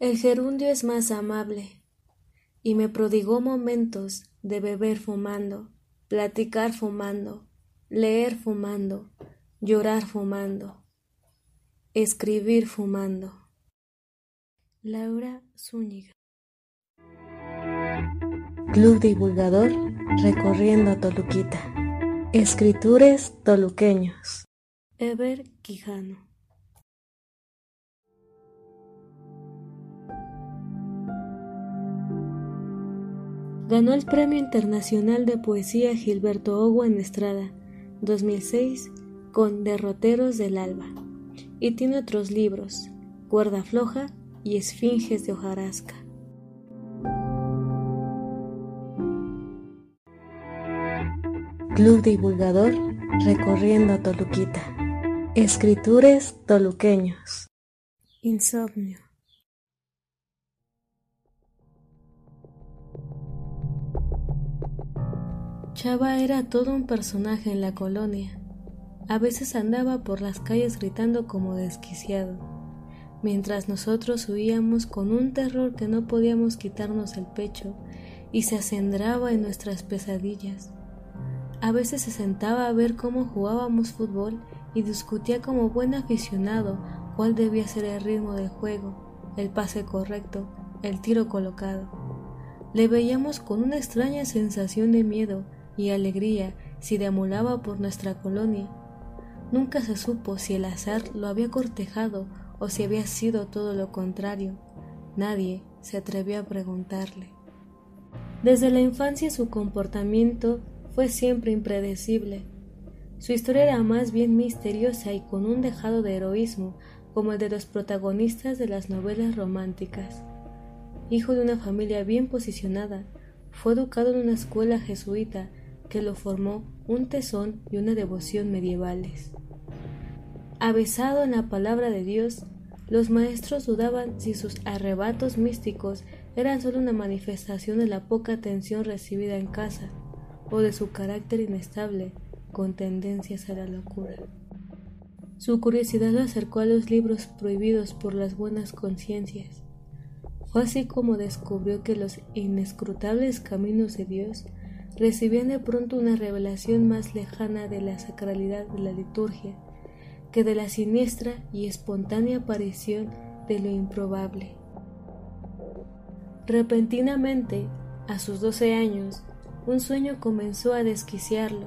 El gerundio es más amable, y me prodigó momentos de beber fumando, platicar fumando, leer fumando, llorar fumando, escribir fumando. Laura Zúñiga Club Divulgador recorriendo Toluquita. Escritores toluqueños. Ever Quijano Ganó el Premio Internacional de Poesía Gilberto Owa en Estrada 2006 con Derroteros del Alba y tiene otros libros, Cuerda Floja y Esfinges de hojarasca. Club Divulgador recorriendo Toluquita. Escritores toluqueños. Insomnio. Chava era todo un personaje en la colonia. A veces andaba por las calles gritando como desquiciado, mientras nosotros huíamos con un terror que no podíamos quitarnos el pecho y se acendraba en nuestras pesadillas. A veces se sentaba a ver cómo jugábamos fútbol y discutía como buen aficionado cuál debía ser el ritmo del juego, el pase correcto, el tiro colocado. Le veíamos con una extraña sensación de miedo y alegría si deambulaba por nuestra colonia. Nunca se supo si el azar lo había cortejado o si había sido todo lo contrario. Nadie se atrevió a preguntarle. Desde la infancia su comportamiento fue siempre impredecible. Su historia era más bien misteriosa y con un dejado de heroísmo como el de los protagonistas de las novelas románticas. Hijo de una familia bien posicionada, fue educado en una escuela jesuita que lo formó un tesón y una devoción medievales. Avesado en la palabra de Dios, los maestros dudaban si sus arrebatos místicos eran solo una manifestación de la poca atención recibida en casa o de su carácter inestable con tendencias a la locura. Su curiosidad lo acercó a los libros prohibidos por las buenas conciencias. Fue así como descubrió que los inescrutables caminos de Dios recibían de pronto una revelación más lejana de la sacralidad de la liturgia que de la siniestra y espontánea aparición de lo improbable. Repentinamente, a sus doce años, un sueño comenzó a desquiciarlo,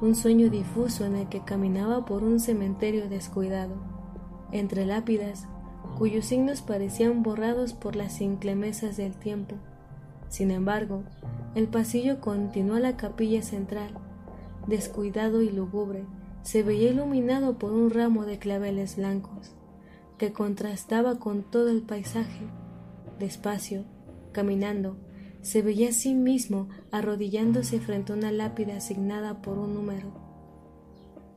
un sueño difuso en el que caminaba por un cementerio descuidado, entre lápidas cuyos signos parecían borrados por las inclemesas del tiempo. Sin embargo, el pasillo continuó a la capilla central. Descuidado y lúgubre, se veía iluminado por un ramo de claveles blancos, que contrastaba con todo el paisaje. Despacio, caminando, se veía a sí mismo arrodillándose frente a una lápida asignada por un número.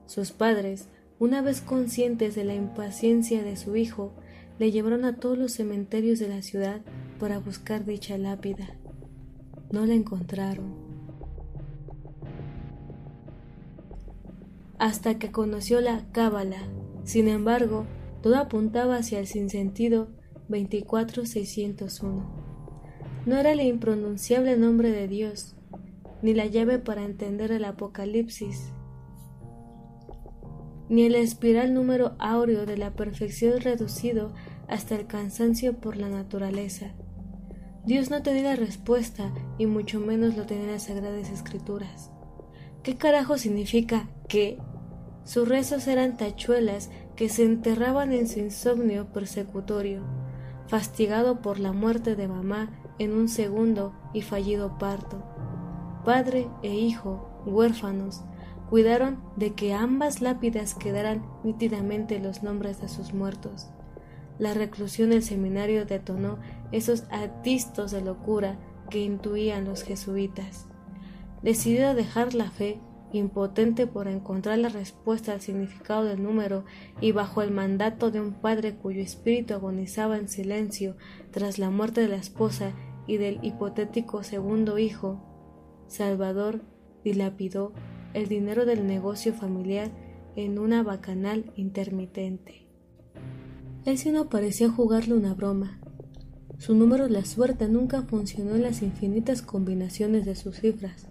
Sus padres, una vez conscientes de la impaciencia de su hijo, le llevaron a todos los cementerios de la ciudad para buscar dicha lápida no la encontraron. Hasta que conoció la Cábala. Sin embargo, todo apuntaba hacia el sinsentido 24601. No era el impronunciable nombre de Dios, ni la llave para entender el Apocalipsis, ni el espiral número áureo de la perfección reducido hasta el cansancio por la naturaleza. Dios no la respuesta y mucho menos lo tenía las sagradas escrituras. ¿Qué carajo significa que? Sus rezos eran tachuelas que se enterraban en su insomnio persecutorio, fastigado por la muerte de mamá en un segundo y fallido parto. Padre e hijo, huérfanos, cuidaron de que ambas lápidas quedaran nítidamente los nombres de sus muertos. La reclusión del seminario detonó esos atistos de locura que intuían los jesuitas. Decidido a dejar la fe, impotente por encontrar la respuesta al significado del número y bajo el mandato de un padre cuyo espíritu agonizaba en silencio tras la muerte de la esposa y del hipotético segundo hijo, Salvador dilapidó el dinero del negocio familiar en una bacanal intermitente. Él sí no parecía jugarle una broma. Su número la suerte nunca funcionó en las infinitas combinaciones de sus cifras.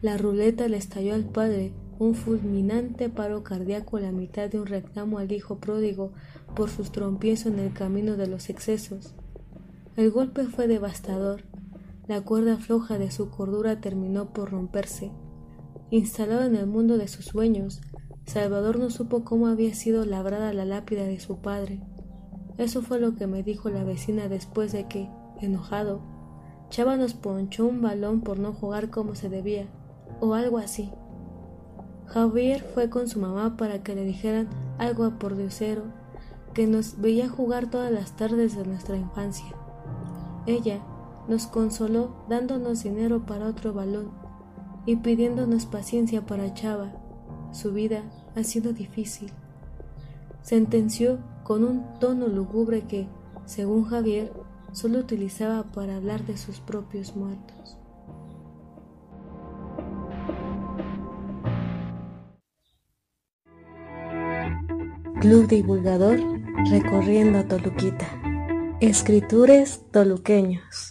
La ruleta le estalló al padre un fulminante paro cardíaco a la mitad de un reclamo al hijo pródigo por sus trompiezos en el camino de los excesos. El golpe fue devastador. La cuerda floja de su cordura terminó por romperse. Instalado en el mundo de sus sueños, Salvador no supo cómo había sido labrada la lápida de su padre. Eso fue lo que me dijo la vecina después de que, enojado, Chava nos ponchó un balón por no jugar como se debía, o algo así. Javier fue con su mamá para que le dijeran algo a pordiosero, que nos veía jugar todas las tardes de nuestra infancia. Ella nos consoló dándonos dinero para otro balón y pidiéndonos paciencia para Chava. Su vida ha sido difícil. Sentenció con un tono lúgubre que, según Javier, solo utilizaba para hablar de sus propios muertos. Club Divulgador Recorriendo Toluquita. Escritores toluqueños.